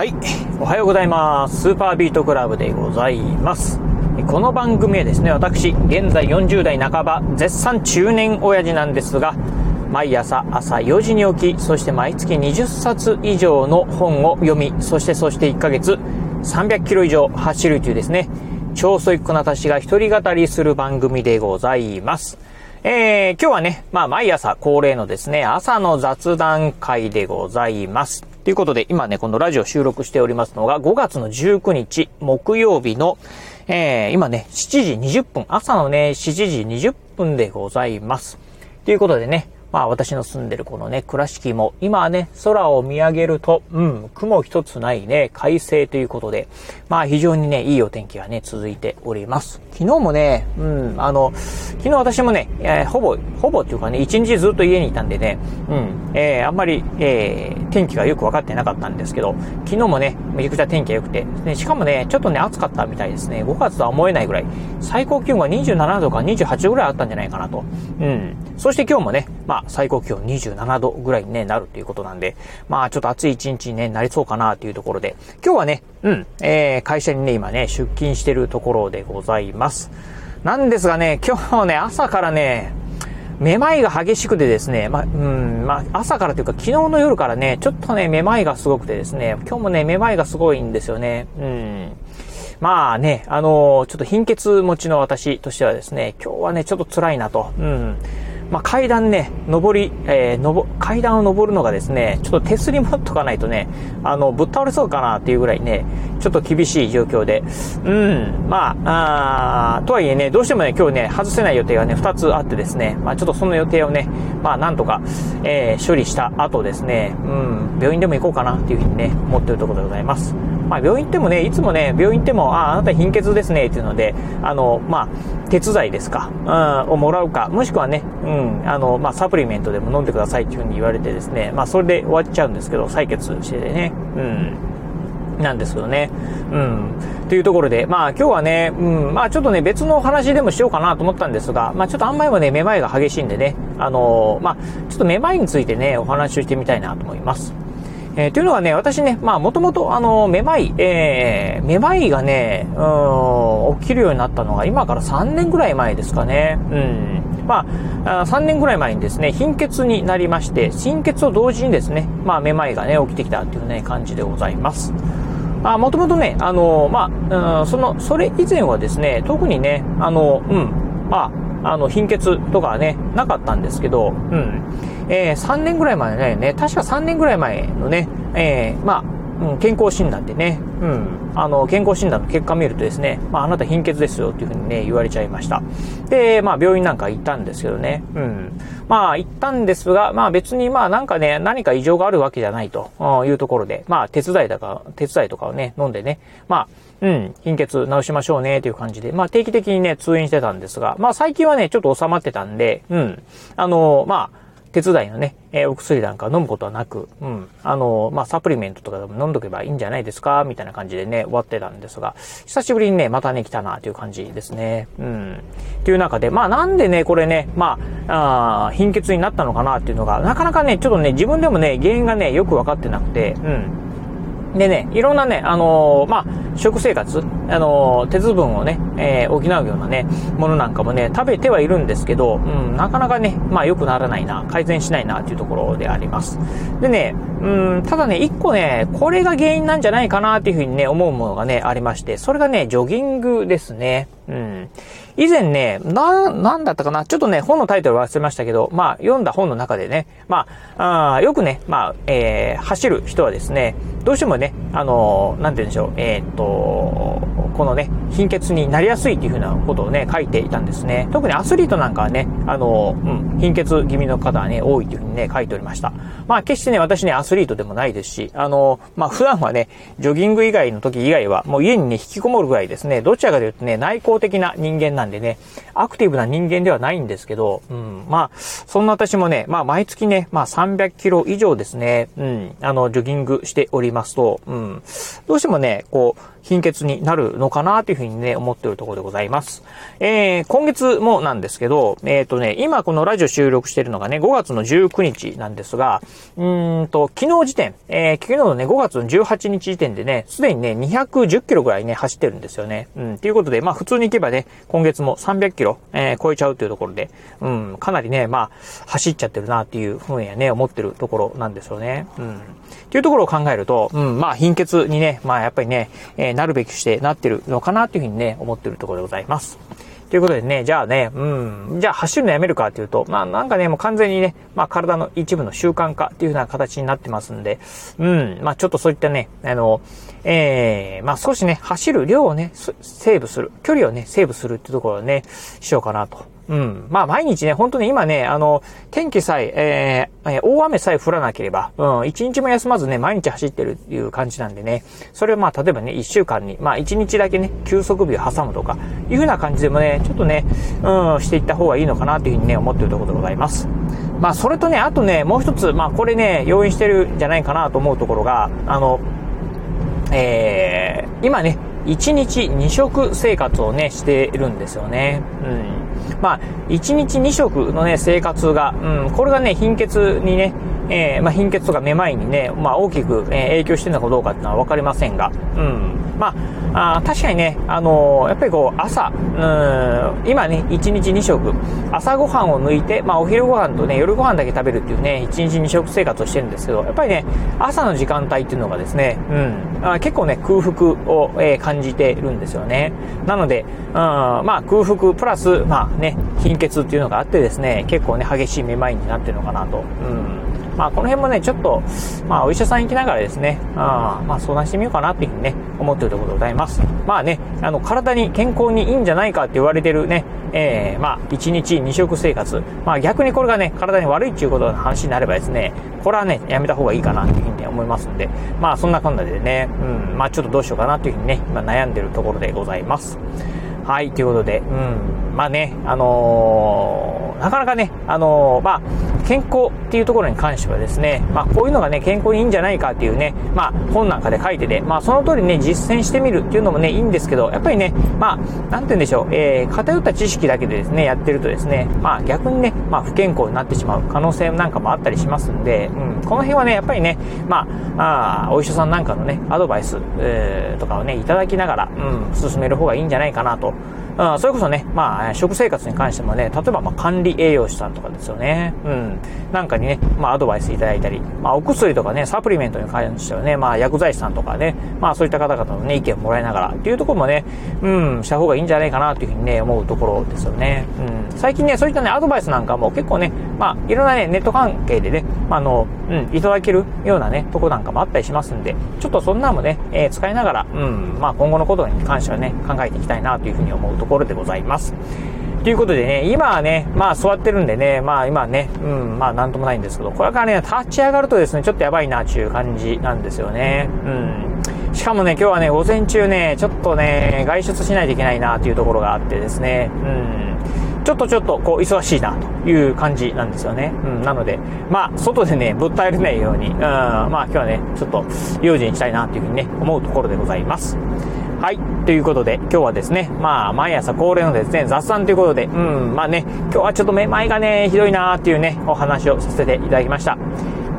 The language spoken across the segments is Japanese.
はい。おはようございます。スーパービートクラブでございます。この番組はですね、私、現在40代半ば、絶賛中年親父なんですが、毎朝朝4時に起き、そして毎月20冊以上の本を読み、そしてそして1ヶ月300キロ以上走るというですね、超ソイックな私が一人語りする番組でございます。えー、今日はね、まあ毎朝恒例のですね、朝の雑談会でございます。ということで、今ね、このラジオ収録しておりますのが、5月の19日、木曜日の、えー、今ね、7時20分、朝のね、7時20分でございます。ということでね、まあ私の住んでるこのね、倉敷も、今はね、空を見上げると、うん、雲一つないね、快晴ということで、まあ非常にね、いいお天気がね、続いております。昨日もね、うん、あの、昨日私もね、えー、ほぼ、ほぼっていうかね、一日ずっと家にいたんでね、うん、えー、あんまり、えー、天気がよく分かってなかったんですけど、昨日もね、めちゃくちゃ天気が良くて、ね、しかもね、ちょっとね、暑かったみたいですね。5月とは思えないぐらい、最高気温が27度か28度ぐらいあったんじゃないかなと。うん。そして今日もね、まあ、最高気温27度ぐらいに、なるということなんで、まあ、ちょっと暑い一日に、なりそうかなというところで、今日はね、うん、えー、会社にね、今ね、出勤してるところでございます。なんですがね、今日ね、朝からね、めまいが激しくてですね、まあ、うん、まあ、朝からというか昨日の夜からね、ちょっとね、めまいがすごくてですね、今日もね、めまいがすごいんですよね。うん。まあね、あのー、ちょっと貧血持ちの私としてはですね、今日はね、ちょっと辛いなと。うん。まあ、階段ね、上り、えー、の階段を上るのがですね、ちょっと手すり持っとかないとね、あの、ぶっ倒れそうかなっていうぐらいね、ちょっと厳しい状況で、うん、まあ、あとはいえね、どうしてもね、今日ね、外せない予定がね、2つあってですね、まあ、ちょっとその予定をね、まあ、なんとか、えー、処理した後ですね、うん、病院でも行こうかなっていうふうにね、思ってるところでございます。まあ、病院行ってもね、いつもね、病院行っても、ああ、あなた貧血ですね、っていうので、あの、まあ、手伝いですか、うん、をもらうか、もしくはね、うん、あの、まあ、サプリメントでも飲んでくださいっていうふうに言われてですね、まあ、それで終わっちゃうんですけど、採血してね、うん。なんですけどね。うん。というところで、まあ今日はね、うん、まあちょっとね、別の話でもしようかなと思ったんですが、まあちょっとあんまりもね、めまいが激しいんでね、あのー、まあちょっとめまいについてね、お話をしてみたいなと思います。えー、というのはね、私ね、まあ、もともと、あの、めまい、えー、めまいがね、うん、起きるようになったのが、今から3年ぐらい前ですかね。うん。まあ、3年ぐらい前にですね、貧血になりまして、貧血と同時にですね、まあ、めまいがね、起きてきたっていうね、感じでございます。あ、もともとね、あの、まあ、うん、その、それ以前はですね、特にね、あの、うん、まあ、あの、貧血とかはね、なかったんですけど、うん。えー、3年ぐらい前だよね、確か3年ぐらい前のね、えー、まあ、うん、健康診断でね、うん、あの、健康診断の結果見るとですね、まあ、あなた貧血ですよっていうふうにね、言われちゃいました。で、まあ、病院なんか行ったんですけどね、うん。まあ、行ったんですが、まあ、別にまあ、なんかね、何か異常があるわけじゃないというところで、まあ、手伝いだか、手伝いとかをね、飲んでね、まあ、うん、貧血治しましょうね、という感じで、まあ定期的にね、通院してたんですが、まあ最近はね、ちょっと収まってたんで、うん、あの、まあ、手伝いのね、えー、お薬なんか飲むことはなく、うん、あの、まあ、サプリメントとかでも飲んどけばいいんじゃないですかみたいな感じでね、終わってたんですが、久しぶりにね、またね、来たなという感じですね。うん。という中で、まあ、なんでね、これね、まあ、あ貧血になったのかなっていうのが、なかなかね、ちょっとね、自分でもね、原因がね、よくわかってなくて、うん。でね、いろんなね、あのー、まあ、食生活、あのー、鉄分をね、えー、補うようなね、ものなんかもね、食べてはいるんですけど、うん、なかなかね、まあ、良くならないな、改善しないな、というところであります。でね、うん、ただね、一個ね、これが原因なんじゃないかな、っていうふうにね、思うものがね、ありまして、それがね、ジョギングですね。うん。以前ね、な、なんだったかな？ちょっとね、本のタイトル忘れましたけど、まあ、読んだ本の中でね、まあ、あよくね、まあ、えー、走る人はですね、どうしてもね、あのー、なんて言うんでしょう、えー、っと、このね、貧血になりやすいっていうふうなことをね、書いていたんですね。特にアスリートなんかはね、あの、うん、貧血気味の方はね、多いというふうにね、書いておりました。まあ、決してね、私ね、アスリートでもないですし、あの、まあ、普段はね、ジョギング以外の時以外は、もう家にね、引きこもるぐらいですね、どちらかというとね、内向的な人間なんでね、アクティブな人間ではないんですけど、うん、まあ、そんな私もね、まあ、毎月ね、まあ、300キロ以上ですね、うん、あの、ジョギングしておりますと、うん、どうしてもね、こう、貧血になるのかなというふうにね、思っているところでございます。えー、今月もなんですけど、えっ、ー、とね、今このラジオ収録しているのがね、5月の19日なんですが、うんと、昨日時点、えー、昨日のね、5月の18日時点でね、すでにね、210キロぐらいね、走ってるんですよね。うん、ということで、まあ普通に行けばね、今月も300キロ、えー、超えちゃうというところで、うん、かなりね、まあ、走っちゃってるなっていうふうにはね、思ってるところなんですよね。うん。っていうところを考えると、うん、まあ貧血にね、まあやっぱりね、えー、なるべくしてなってるのかなっていうふうにね、思ってるところでございます。ということでね、じゃあね、うん、じゃあ走るのやめるかっていうと、まあなんかね、もう完全にね、まあ体の一部の習慣化っていうような形になってますんで、うん、まあちょっとそういったね、あの、ええー、まあ少しね、走る量をね、セーブする、距離をね、セーブするっていうところをね、しようかなとうん。まあ毎日ね、本当に今ね、あの、天気さえ、えー、大雨さえ降らなければ、うん、一日も休まずね、毎日走ってるっていう感じなんでね、それをまあ例えばね、一週間に、まあ一日だけね、休息日を挟むとか、いうふうな感じでもね、ちょっとね、うん、していった方がいいのかなというふうにね、思っているところでございます。まあそれとね、あとね、もう一つ、まあこれね、要因してるんじゃないかなと思うところが、あの、えー、今ね、1日2食生活をね、しているんですよね。うん。まあ、1日2食のね、生活が、うん、これがね、貧血にね、えー、まあ、貧血とかめまいにね、まあ、大きく、え影響してるのかどうかっていうのはわかりませんが、うん。まあ、あ確かにね、あのー、やっぱりこう、朝、うん、今ね、1日2食、朝ごはんを抜いて、まあ、お昼ご飯とね、夜ご飯だけ食べるっていうね、1日2食生活をしてるんですけど、やっぱりね、朝の時間帯っていうのがですね、うん、あ結構ね、空腹を、えー、感じてるんですよね。なので、うん、まあ、空腹プラス、まあね、貧血っていうのがあってですね、結構ね、激しいめまいになってるのかなと。うんまあ、この辺もね、ちょっと、まあ、お医者さん行きながらですね、あまあ、相談してみようかなっていうふうにね、思っているところでございます。まあね、あの、体に健康にいいんじゃないかって言われてるね、えー、まあ、1日2食生活。まあ、逆にこれがね、体に悪いっていうことの話になればですね、これはね、やめた方がいいかなっていうふうに、ね、思いますんで、まあ、そんなこんなでね、うん、まあ、ちょっとどうしようかなっていうふうにね、今悩んでるところでございます。はい、ということで、うん、まあね、あのー、なかなかね、あのー、まあ、健康っていうところに関してはですね、まあ、こういうのがね、健康にいいんじゃないかっていうね、まあ、本なんかで書いてて、まあ、その通りね、実践してみるっていうのもね、いいんですけど、やっぱりね、まあ、なんて言うんでしょう、えー、偏った知識だけでですね、やってるとですね、まあ、逆にね、まあ、不健康になってしまう可能性なんかもあったりしますんで、うん、この辺はね、やっぱりね、まあ、あお医者さんなんかのね、アドバイス、えー、とかをね、いただきながら、うん、進める方がいいんじゃないかなと。うん、それこそね、まあ、食生活に関してもね、例えば、ま、管理栄養士さんとかですよね。うん。なんかにね、まあ、アドバイスいただいたり、まあ、お薬とかね、サプリメントに関してはね、まあ、薬剤師さんとかね、まあ、そういった方々のね、意見をもらいながらっていうところもね、うん、した方がいいんじゃないかなというふうにね、思うところですよね。うん。最近ね、そういったね、アドバイスなんかも結構ね、まあ、いろんなね、ネット関係でね、まあ、あの、うん、いただけるようなね、とこなんかもあったりしますんで、ちょっとそんなのもね、えー、使いながら、うん、まあ、今後のことに関してはね、考えていきたいなというふうに思うところでございます。。ということでね、今はね、まあ座ってるんでね、まあ今ね、うん、まあなんともないんですけど、これからね、立ち上がるとですね、ちょっとやばいなっていう感じなんですよね。うん。しかもね、今日はね、午前中ね、ちょっとね、外出しないといけないなっていうところがあってですね、うん。ちょっとちょっとこう忙しいなという感じなんですよね。うん、なので、まあ、外でね、ぶったえれないように、うん、まあ今日はね、ちょっと用心したいなというふうにね、思うところでございます。はい。ということで、今日はですね、まあ、毎朝恒例のですね、雑談ということで、うん、まあね、今日はちょっとめまいがね、ひどいなーっていうね、お話をさせていただきました。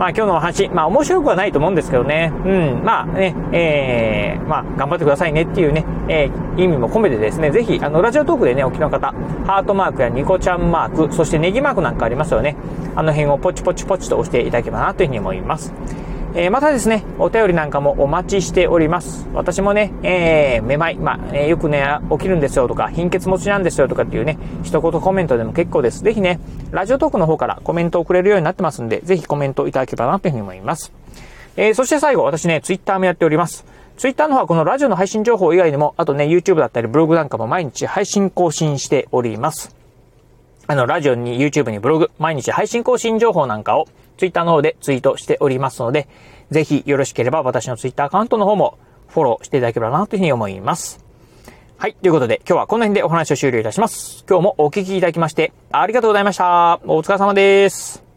まあ今日のお話、まあ面白くはないと思うんですけどね、うん、まあね、えー、まあ頑張ってくださいねっていうね、えー、意味も込めてですね、ぜひ、あの、ラジオトークでね、お聞きの方、ハートマークやニコちゃんマーク、そしてネギマークなんかありますよね。あの辺をポチポチポチと押していただければなというふうに思います。えー、またですね、お便りなんかもお待ちしております。私もね、えー、めまい、まあ、えー、よくね、起きるんですよとか、貧血持ちなんですよとかっていうね、一言コメントでも結構です。ぜひね、ラジオトークの方からコメントをくれるようになってますんで、ぜひコメントいただければなというふうに思います。えー、そして最後、私ね、ツイッターもやっております。ツイッターの方はこのラジオの配信情報以外にも、あとね、YouTube だったりブログなんかも毎日配信更新しております。あの、ラジオに YouTube にブログ、毎日配信更新情報なんかを Twitter の方でツイートしておりますので、ぜひよろしければ私の Twitter アカウントの方もフォローしていただければなというふうに思います。はい。ということで、今日はこの辺でお話を終了いたします。今日もお聞きいただきまして、ありがとうございました。お疲れ様です。